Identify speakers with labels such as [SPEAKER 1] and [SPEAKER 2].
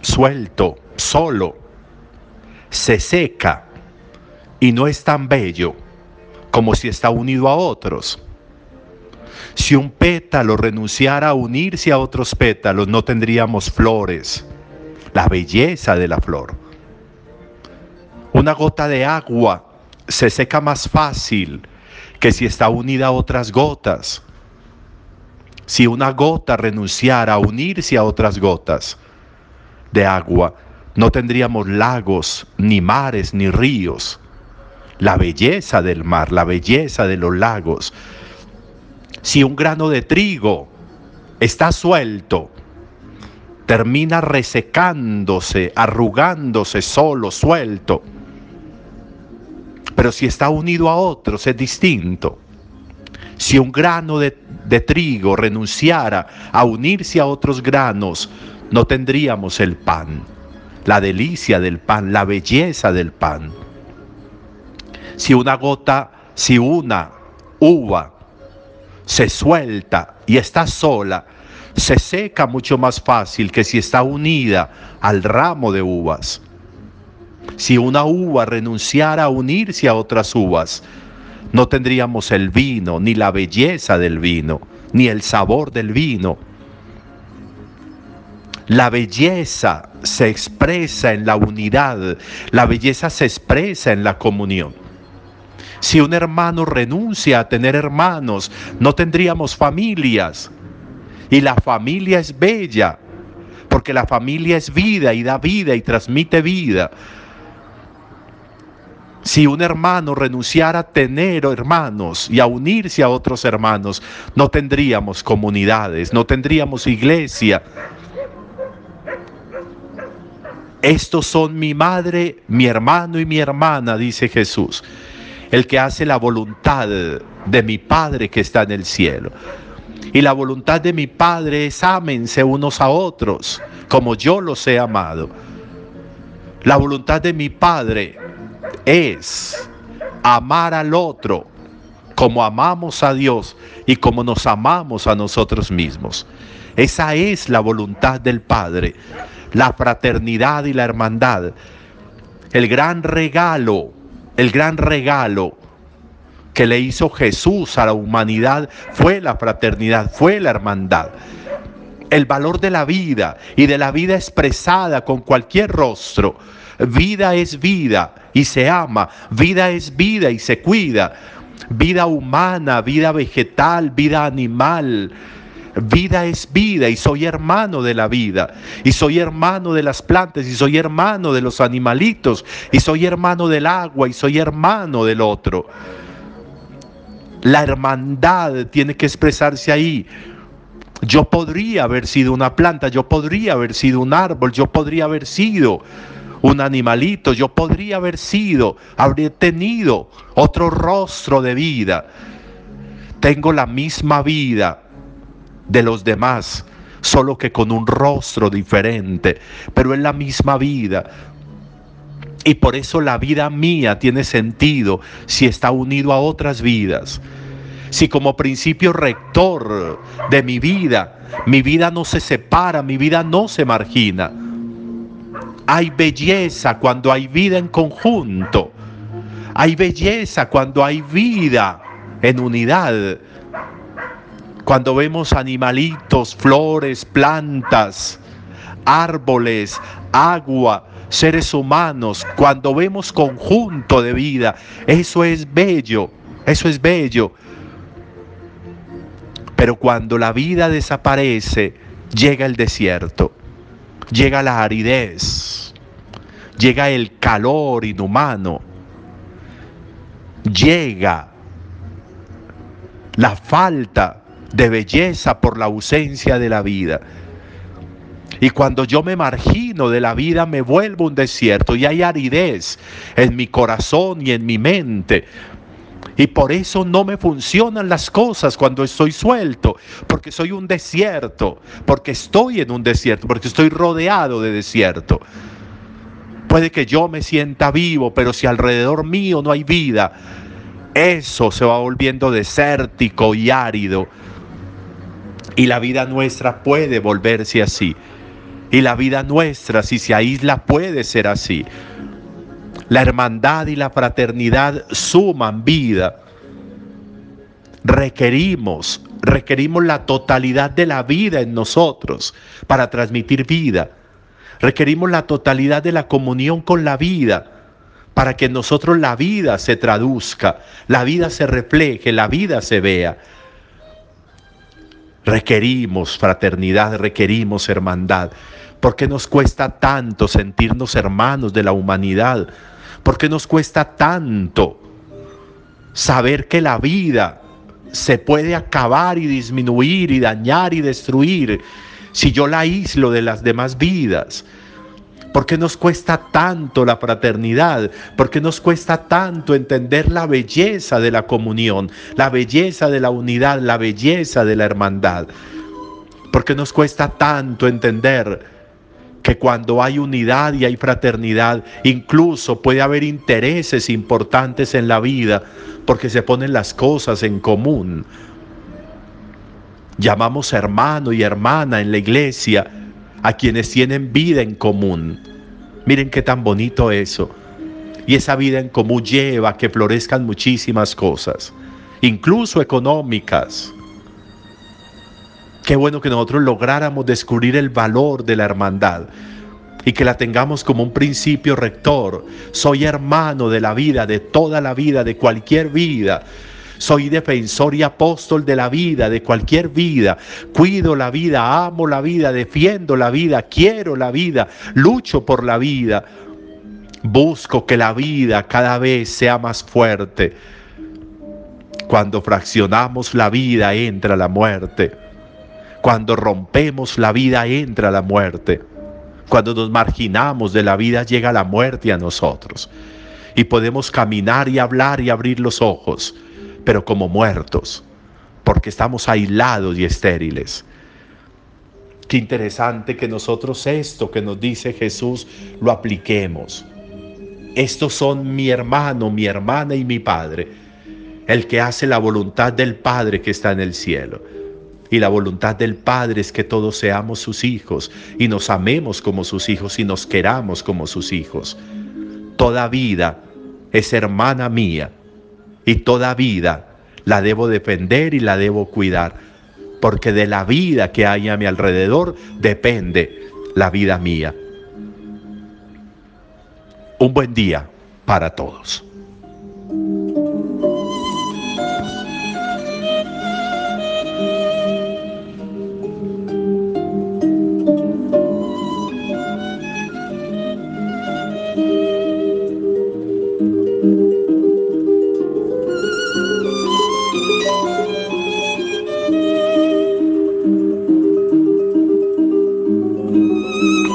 [SPEAKER 1] suelto, solo, se seca y no es tan bello como si está unido a otros. Si un pétalo renunciara a unirse a otros pétalos, no tendríamos flores, la belleza de la flor. Una gota de agua se seca más fácil que si está unida a otras gotas. Si una gota renunciara a unirse a otras gotas de agua, no tendríamos lagos, ni mares, ni ríos. La belleza del mar, la belleza de los lagos. Si un grano de trigo está suelto, termina resecándose, arrugándose solo, suelto. Pero si está unido a otros es distinto. Si un grano de, trigo renunciara a unirse a otros granos, no tendríamos el pan, la delicia del pan, la belleza del pan. Si una gota, si una uva se suelta y está sola, se seca mucho más fácil que si está unida al ramo de uvas. Si una uva renunciara a unirse a otras uvas, no tendríamos el vino, ni la belleza del vino, ni el sabor del vino. La belleza se expresa en la unidad, la belleza se expresa en la comunión. Si un hermano renuncia a tener hermanos, no tendríamos familias. Y la familia es bella, porque la familia es vida y da vida y transmite vida. Si un hermano renunciara a tener hermanos y a unirse a otros hermanos, no tendríamos comunidades, no tendríamos iglesia. Estos son mi madre, mi hermano y mi hermana, dice Jesús, el que hace la voluntad de mi Padre que está en el cielo. Y la voluntad de mi Padre es ámense unos a otros, como yo los he amado. La voluntad de mi Padre es amar al otro como amamos a Dios y como nos amamos a nosotros mismos. Esa es la voluntad del Padre, la fraternidad y la hermandad. El gran regalo, el gran regalo que le hizo Jesús a la humanidad fue la fraternidad, fue la hermandad. El valor de la vida y de la vida expresada con cualquier rostro. Vida es vida y se ama, vida es vida y se cuida, vida humana, vida vegetal, vida animal. Vida es vida y soy hermano de la vida y soy hermano de las plantas y soy hermano de los animalitos y soy hermano del agua y soy hermano del otro. La hermandad tiene que expresarse ahí. Yo podría haber sido una planta, yo podría haber sido un árbol, yo podría haber sido un animalito, yo podría haber sido, habría tenido otro rostro de vida. Tengo la misma vida de los demás, solo que con un rostro diferente, pero es la misma vida. Y por eso la vida mía tiene sentido si está unido a otras vidas. Si como principio rector de mi vida, mi vida no se separa, mi vida no se margina hay belleza cuando hay vida en conjunto. Hay belleza cuando hay vida en unidad. Cuando vemos animalitos, flores, plantas, árboles, agua, seres humanos, cuando vemos conjunto de vida, eso es bello, eso es bello. Pero cuando la vida desaparece, llega el desierto, llega la aridez, llega el calor inhumano, llega la falta de belleza por la ausencia de la vida. Y cuando yo me margino de la vida me vuelvo un desierto y hay aridez en mi corazón y en mi mente. Y por eso no me funcionan las cosas cuando estoy suelto, porque soy un desierto, porque estoy en un desierto, porque estoy rodeado de desierto. Puede que yo me sienta vivo, pero si alrededor mío no hay vida, eso se va volviendo desértico y árido. Y la vida nuestra puede volverse así. Y la vida nuestra, si se aísla, puede ser así. La hermandad y la fraternidad suman vida. Requerimos, requerimos la totalidad de la vida en nosotros para transmitir vida. Requerimos la totalidad de la comunión con la vida para que en nosotros la vida se traduzca, la vida se refleje, la vida se vea. Requerimos fraternidad, requerimos hermandad. ¿Por qué nos cuesta tanto sentirnos hermanos de la humanidad? ¿Por qué nos cuesta tanto saber que la vida se puede acabar y disminuir y dañar y destruir si yo la aíslo de las demás vidas? ¿Por qué nos cuesta tanto la fraternidad? ¿Por qué nos cuesta tanto entender la belleza de la comunión, la belleza de la unidad, la belleza de la hermandad? ¿Por qué nos cuesta tanto entender que cuando hay unidad y hay fraternidad, incluso puede haber intereses importantes en la vida porque se ponen las cosas en común? Llamamos hermano y hermana en la iglesia a quienes tienen vida en común. Miren qué tan bonito eso. Y esa vida en común lleva a que florezcan muchísimas cosas, incluso económicas. Qué bueno que nosotros lográramos descubrir el valor de la hermandad y que la tengamos como un principio rector. Soy hermano de la vida, de toda la vida, de cualquier vida. Soy defensor y apóstol de la vida, de cualquier vida. Cuido la vida, amo la vida, defiendo la vida, quiero la vida, lucho por la vida. Busco que la vida cada vez sea más fuerte. Cuando fraccionamos la vida entra la muerte. Cuando rompemos la vida entra la muerte. Cuando nos marginamos de la vida llega la muerte a nosotros. Y podemos caminar y hablar y abrir los ojos pero como muertos, porque estamos aislados y estériles. Qué interesante que nosotros esto que nos dice Jesús lo apliquemos. Estos son mi hermano, mi hermana y mi Padre, el que hace la voluntad del Padre que está en el cielo. Y la voluntad del Padre es que todos seamos sus hijos y nos amemos como sus hijos y nos queramos como sus hijos. Toda vida es hermana mía y toda vida la debo defender y la debo cuidar, porque de la vida que hay a mi alrededor depende la vida mía. Un buen día para todos.